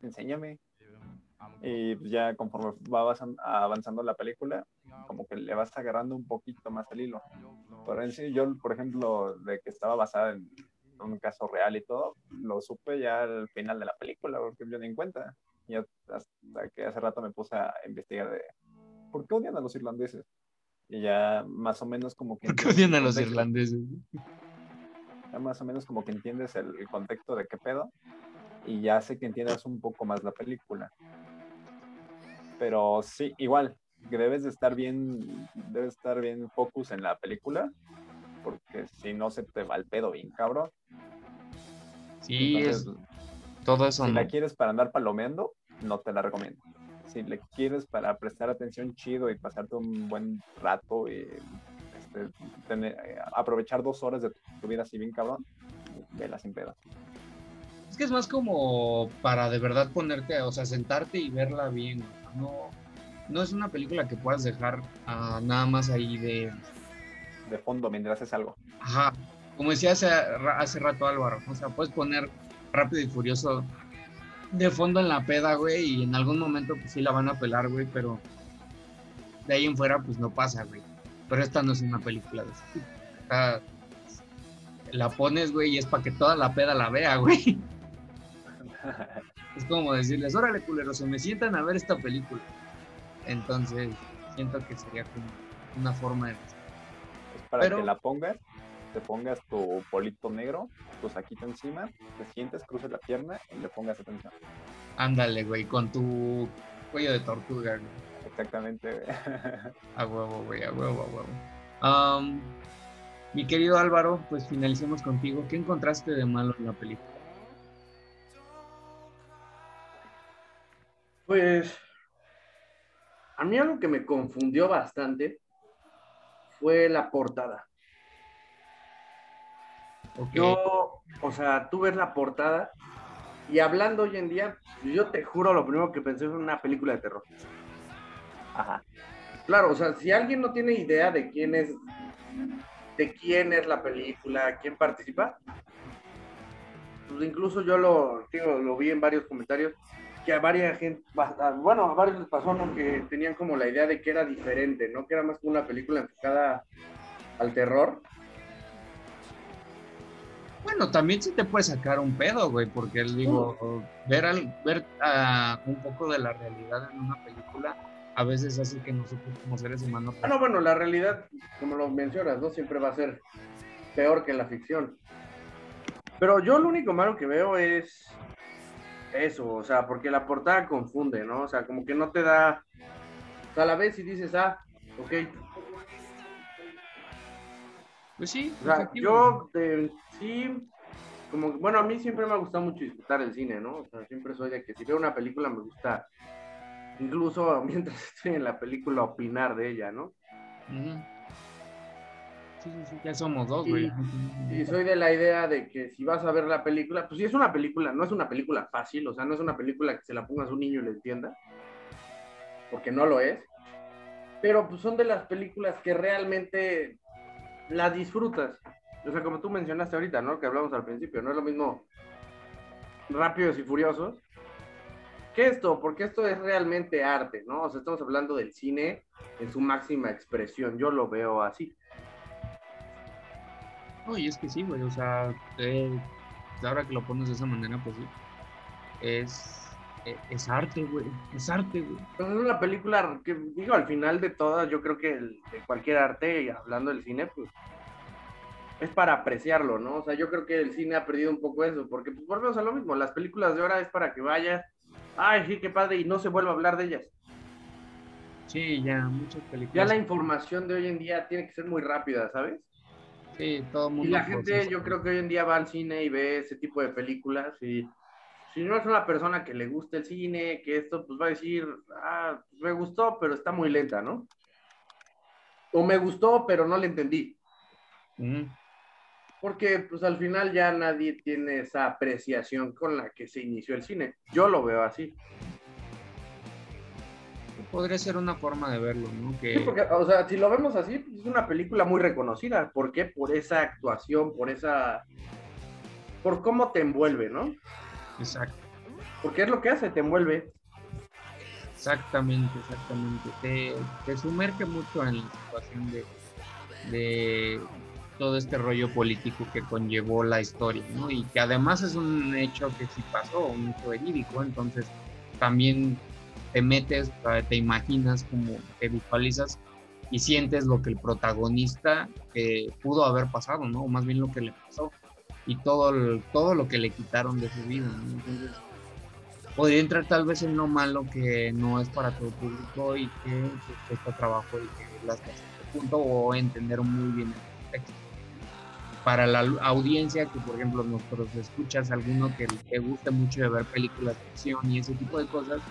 Enséñame. Y pues, ya conforme va avanzan- avanzando la película, como que le vas agarrando un poquito más el hilo. Pero en sí, yo, por ejemplo, de que estaba basada en un caso real y todo, lo supe ya al final de la película, porque yo ni en cuenta. Y hasta que hace rato me puse a investigar de por qué odian a los irlandeses. Y ya más o menos como que... ¿Por qué odian a los irlandeses? Ya más o menos como que entiendes el, el contexto de qué pedo y ya hace que entiendas un poco más la película. Pero sí, igual, que debes de estar bien, debes estar bien focus en la película, porque si no se te va el pedo bien, cabrón. Sí, es todo eso. si ¿no? la quieres para andar palomeando, no te la recomiendo. Si le quieres para prestar atención chido y pasarte un buen rato y este, tener- eh, aprovechar dos horas de tu vida así bien cabrón, vela sin pedo. Es que es más como para de verdad ponerte, o sea, sentarte y verla bien. No, no es una película que puedas dejar ah, nada más ahí de. De fondo mientras haces algo. Ajá. Como decía hace, hace rato Álvaro, o sea, puedes poner rápido y furioso de fondo en la peda, güey, y en algún momento pues sí la van a pelar, güey, pero de ahí en fuera pues no pasa, güey. Pero esta no es una película de ese tipo. La pones, güey, y es para que toda la peda la vea, güey. <laughs> Es como decirles, órale, culeros, se me sientan a ver esta película. Entonces, siento que sería como una forma de... Es para Pero- que la pongas, te pongas tu polito negro, tu saquito encima, te sientes, cruces la pierna y le pongas atención. Ándale, güey, con tu cuello de tortuga, güey. Exactamente. güey. <laughs> A huevo, güey, a huevo, a huevo. Am, mi querido Álvaro, pues finalicemos contigo. ¿Qué encontraste de malo en la película? Pues a mí algo que me confundió bastante fue la portada. Yo, o sea, tú ves la portada y hablando hoy en día, yo te juro, lo primero que pensé fue una película de terror. Ajá. Claro, o sea, si alguien no tiene idea de quién es, de quién es la película, quién participa, pues incluso yo lo, digo, lo vi en varios comentarios, que a varias gente, bueno, a varios les pasó, ¿no? Que tenían como la idea de que era diferente, ¿no? Que era más como una película enfocada al terror. Bueno, también sí te puede sacar un pedo, güey, porque digo, ver, al, ver ah, un poco de la realidad en una película a veces hace que nosotros como seres humanos... Ah, no, bueno, la realidad, como lo mencionas, ¿no? Siempre va a ser peor que la ficción. Pero yo lo único malo que veo es eso, o sea, porque la portada confunde, ¿no? O sea, como que no te da, o sea, a la vez y dices, ah, ok. Pues sí, O sea, yo de- sí, como, que- bueno, a mí siempre me ha gustado mucho disfrutar el cine, ¿no? O sea, siempre soy de que si veo una película me gusta, incluso <laughs> mientras estoy en la película, opinar de ella, ¿no? Ujú. Sí, ya somos dos, güey. Y soy de la idea de que si vas a ver la película, pues si es una película, no es una película fácil, o sea, no es una película que se la pongas a un niño y le entienda, porque no lo es, pero pues son de las películas que realmente las disfrutas. O sea, como tú mencionaste ahorita, ¿no? Que hablamos al principio, no es lo mismo Rápidos y Furiosos que esto, porque esto es realmente arte, ¿no? O sea, estamos hablando del cine en su máxima expresión, yo lo veo así. No, y es que sí, güey, o sea, eh, ahora que lo pones de esa manera, pues sí. Es, eh, es arte, güey, es arte, güey. Es una película que, digo, al final de todas, yo creo que el- de cualquier arte, y hablando del cine, pues es para apreciarlo, ¿no? O sea, yo creo que el cine ha perdido un poco eso, porque pues volvemos a lo mismo, las películas de ahora es para que vayas, ay, sí, qué padre, y no se vuelva a hablar de ellas. Sí, ya, muchas Ya películas. la información de hoy en día tiene que ser muy rápida, ¿sabes? Sí, todo el mundo. Y la gente, procesa, yo creo que hoy en día va al cine y ve ese tipo de películas y si no es una persona que le gusta el cine, que esto, pues va a decir, ah, me gustó, pero está muy lenta, ¿no? O me gustó, pero no le entendí. Porque pues al final ya nadie tiene esa apreciación con la que se inició el cine. Yo lo veo así. Podría ser una forma de verlo, ¿no? Que Sí, porque, o sea, si lo vemos así, pues, es una película muy reconocida. ¿Por qué? Por esa actuación, por esa... Por cómo te envuelve, ¿no? Exacto, Porque es lo que hace, te envuelve. exactamente, exactamente. Te, te sumerge mucho en la situación de, de todo este rollo político que conllevó la historia, ¿no? Y que además es un hecho que sí pasó, un hecho verídico, entonces también te metes, te imaginas como te visualizas y sientes lo que el protagonista eh, pudo haber pasado, ¿no? O más bien lo que le pasó y todo, el- todo lo que le quitaron de su vida, ¿no? Entonces, podría entrar tal vez en lo malo que no es para todo público y que cuesta trabajo y que las cosas punto o entender muy bien el contexto. Para la audiencia que, por ejemplo, nosotros escuchas alguno que te guste mucho de ver películas de acción y ese tipo de cosas,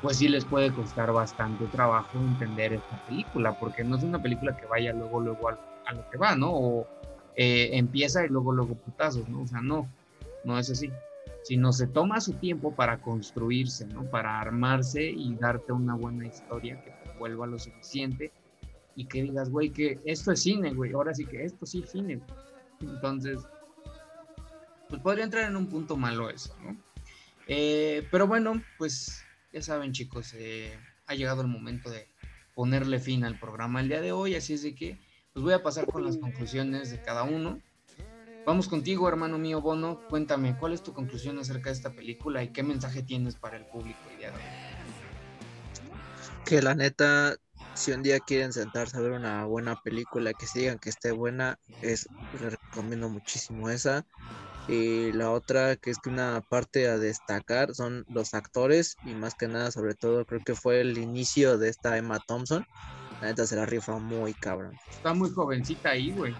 pues sí les puede costar bastante trabajo entender esta película, porque no es una película que vaya luego, luego a, lo- que va, ¿no? O eh, empieza y luego, luego putazos, ¿no? O sea, no, no es así sino se toma su tiempo para construirse, ¿no? Para armarse y darte una buena historia que te vuelva lo suficiente y que digas, güey, que esto es cine, güey, ahora sí que esto sí es cine. Entonces, pues podría entrar en un punto malo eso, ¿no? Eh, pero bueno, pues ya saben chicos, eh, ha llegado el momento de ponerle fin al programa el día de hoy, así es de que pues voy a pasar con las conclusiones de cada uno. Vamos contigo, hermano mío Bono. Cuéntame, ¿cuál es tu conclusión acerca de esta película y qué mensaje tienes para el público el día de hoy? Que la neta, si un día quieren sentarse a ver una buena película, que se digan que esté buena, es, les recomiendo muchísimo esa. Y la otra, que es que una parte a destacar son los actores y más que nada, sobre todo, creo que fue el inicio de esta Emma Thompson. La neta se la rifa muy cabrón. Está muy jovencita ahí, güey.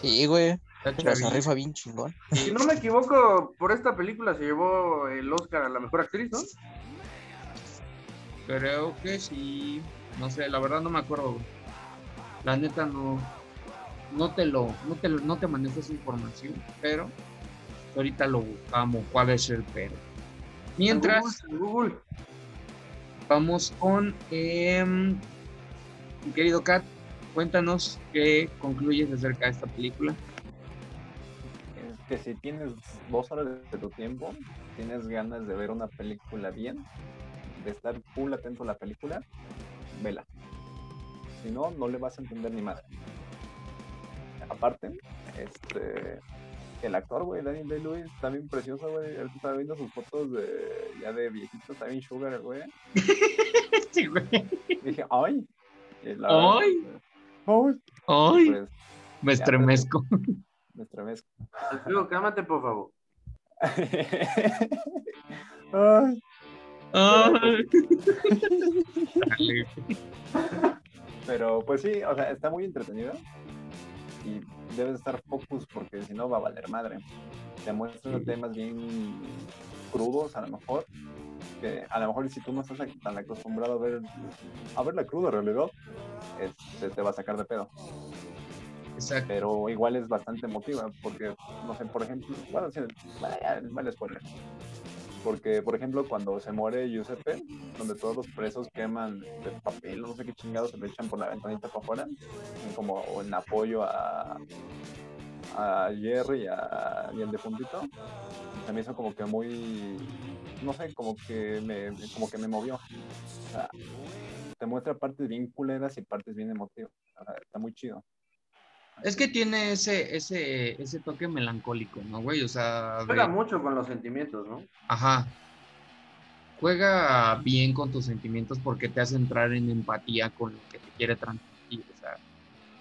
Sí, güey. Pero se rifa bien chingón. Si no me equivoco, por esta película se llevó el Oscar a la mejor actriz, ¿no? Creo que sí. No sé, la verdad no me acuerdo. güey. La neta no. No te lo, no te lo- no te manejo esa información, pero ahorita lo buscamos, cuál es el pero. Mientras, En Google. vamos con em, mi querido Kat, cuéntanos qué concluyes acerca de esta película. que si tienes dos horas de tu tiempo, tienes ganas de ver una película bien, de estar full atento a la película, vela. Si no, no le vas a entender ni madre. Aparte, este, el actor, güey, Daniel Day-Lewis, está bien precioso, güey. Ahorita estaba viendo sus fotos de, ya de viejito, está bien sugar, güey. <laughs> Sí, güey. Dije, ¡ay! La verdad, ¡Ay! ¡ay! ¡Ay! Pues, Me estremezco. Me estremezco. Alfredo, cálmate, por favor. Ay, Ay. Dale. pero pues sí, o sea, está muy entretenido. Y debes estar focus porque si no va a valer madre. Te muestra Sí. temas bien crudos, a lo mejor. Que a lo mejor si tú no estás tan acostumbrado a ver a ver la cruda realidad, este, te va a sacar de pedo. Exacto. pero igual es bastante emotiva, porque, no sé, por ejemplo, bueno, sí, vaya, vale spoiler. Porque, por ejemplo, cuando se muere Giuseppe, donde todos los presos queman de papel, no sé qué chingados, se lo echan por la ventanita para afuera, como en apoyo a, a Jerry y, a, y al difuntito, se me hizo como que muy, no sé, como que me, como que me movió. O sea, te muestra partes bien culeras y partes bien emotivas. O sea, está muy chido. Es que tiene ese, ese, ese toque melancólico, ¿no, güey? O sea, de- Juega mucho con los sentimientos, ¿no? ajá. Juega bien con tus sentimientos porque te hace entrar en empatía con lo que te quiere transmitir. O sea,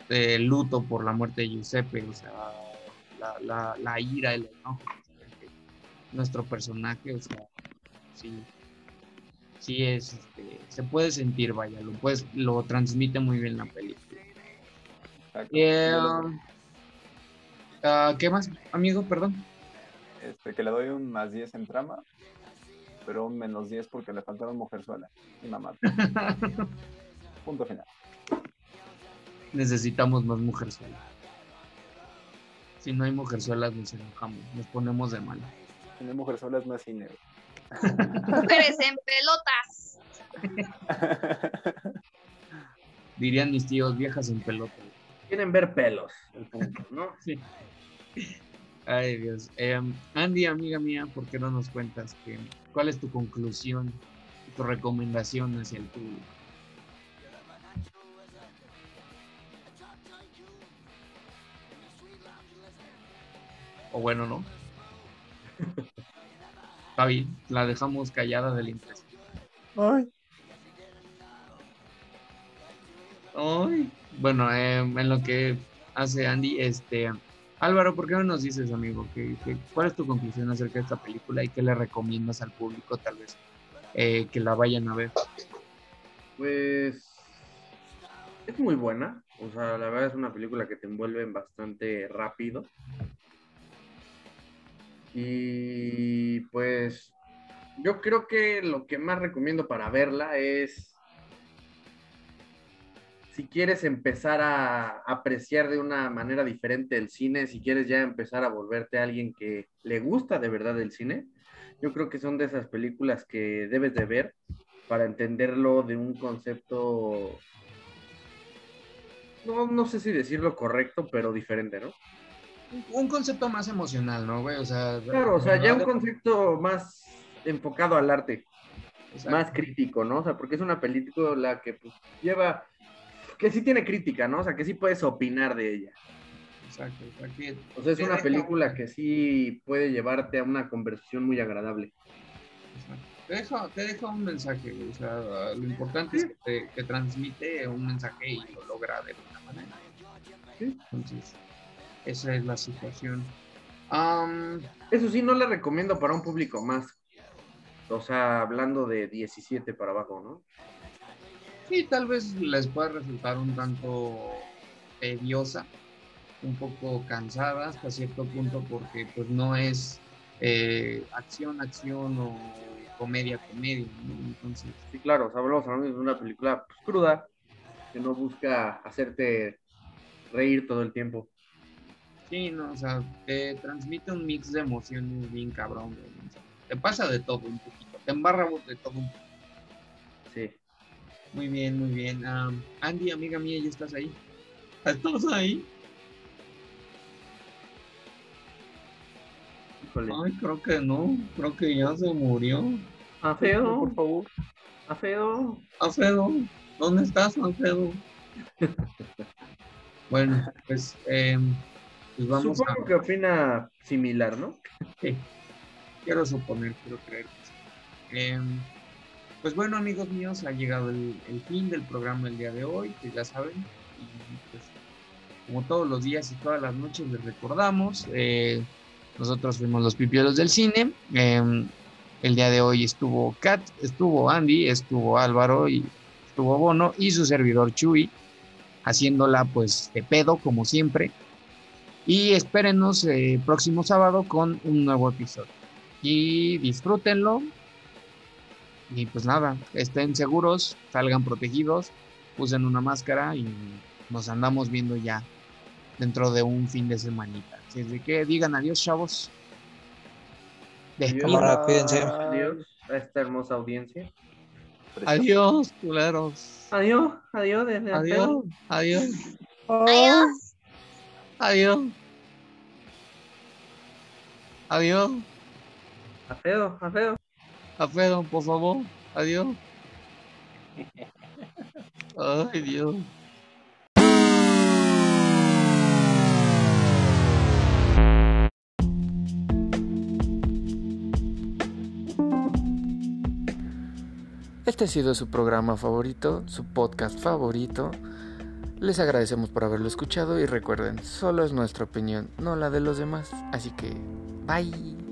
el luto por la muerte de Giuseppe, o sea, la, la, la ira, el enojo. nuestro personaje, o sea, sí, sí es, este, se puede sentir, vaya, lo, puedes, lo transmite muy bien la película. Eh, le- ah, ¿Qué más, amigo? Perdón. este, que le doy un más 10 en trama, pero un menos 10 porque le faltaron mujerzuela y mamá. <laughs> Punto final. Necesitamos más mujerzuelas. Si no hay mujerzuelas, nos enojamos, nos ponemos de mal. Mujerzuelas no es cine. Mujeres en pelotas. <laughs> Dirían mis tíos, viejas en pelota. Quieren ver pelos, el punto, ¿no? <laughs> Sí. Ay, Dios. Em, Andy, amiga mía, ¿por qué no nos cuentas que, cuál es tu conclusión, tu recomendación hacia el público? O bueno, ¿no? <laughs> Está bien, la dejamos callada del interés. Ay, Ay, bueno, em, en lo que hace Andy, este, Álvaro, ¿por qué no nos dices, amigo, que, cuál es tu conclusión acerca de esta película y qué le recomiendas al público, tal vez, eh, que la vayan a ver? Pues es muy buena. O sea, la verdad es una película que te envuelve bastante rápido. Y pues yo creo que lo que más recomiendo para verla es si quieres empezar a apreciar de una manera diferente el cine, si quieres ya empezar a volverte alguien que le gusta de verdad el cine, yo creo que son de esas películas que debes de ver para entenderlo de un concepto, no, no sé si decirlo correcto, pero diferente, ¿no? Un concepto más emocional, ¿no, güey? O sea, Claro, o sea, ya un concepto más enfocado al arte, Exacto. más crítico, ¿no? O sea, porque es una película que pues, lleva, que sí tiene crítica, ¿no? O sea, que sí puedes opinar de ella. Exacto, exacto. O sea, es una deja- película que sí puede llevarte a una conversación muy agradable. Exacto. Te deja, te deja un mensaje, güey, o sea, lo importante es que, te, que transmite un mensaje y lo logra de alguna manera. Sí. Entonces, esa es la situación. Am, Eso sí, no le recomiendo para un público más. O sea, hablando de 17 para abajo, ¿no? Sí, tal vez les pueda resultar un tanto tediosa, un poco cansada hasta cierto punto porque pues no es eh, acción, acción o comedia, comedia, ¿no? Entonces, Sí, claro, o sea, hablamos de una película pues, cruda, que no busca hacerte reír todo el tiempo. Sí, no, o sea, te transmite un mix de emociones bien cabrón, güey, o sea, te pasa de todo un poquito, te embarra de todo un poquito. Muy bien, muy bien. Am, Andy, amiga mía, ¿ya estás ahí? ¿Estás ahí? Híjole. Ay, creo que no, creo que ya se murió. Alfredo, por favor. Alfredo. Alfredo, ¿dónde estás, Alfredo? <laughs> bueno, pues, em, pues vamos Supongo a... que opina similar, ¿no? Sí. Quiero suponer, quiero creer. Em, pues bueno, amigos míos, ha llegado el, fin del programa el día de hoy, que ya saben. Y pues como todos los días y todas las noches les recordamos, eh, nosotros fuimos los pipiolos del cine. em, el día de hoy estuvo Kat, estuvo Andy, estuvo Álvaro y estuvo Bono y su servidor Chuy, haciéndola pues de pedo como siempre. Y espérenos el próximo sábado con un nuevo episodio. Y disfrútenlo. Y pues nada, estén seguros, salgan protegidos, usen una máscara y nos andamos viendo ya dentro de un fin de semanita. Así es de que digan adiós, chavos. Adiós. Cámara, cuídense. Adiós a esta hermosa audiencia. Adiós, culeros. Adiós, adiós. desde. Adiós, adiós, Adiós. adiós. Adiós. A feo, a feo. Alfredo, por favor. Adiós. Ay, Dios. Este ha sido su programa favorito, su podcast favorito. Les agradecemos por haberlo escuchado y recuerden, solo es nuestra opinión, no la de los demás. Así que, bye.